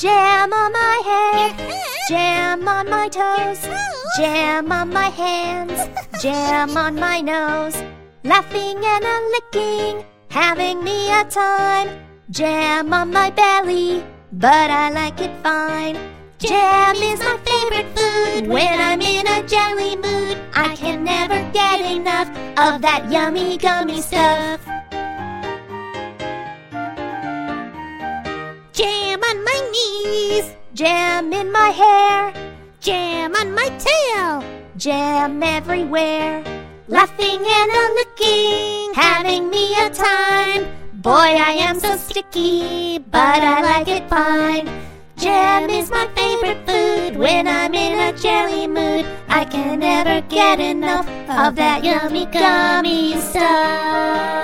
Jam on my head, jam on my toes, jam on my hands, jam on my nose. Laughing and a licking, having me a time. Jam on my belly, but I like it fine. Jam is my favorite food when I'm in a jelly mood. I can never get enough of that yummy gummy stuff. In my hair, jam on my tail, jam everywhere. Laughing and a licking, having me a time. Boy, I am so sticky, but I like it fine. Jam is my favorite food when I'm in a jelly mood. I can never get enough of that yummy gummy stuff.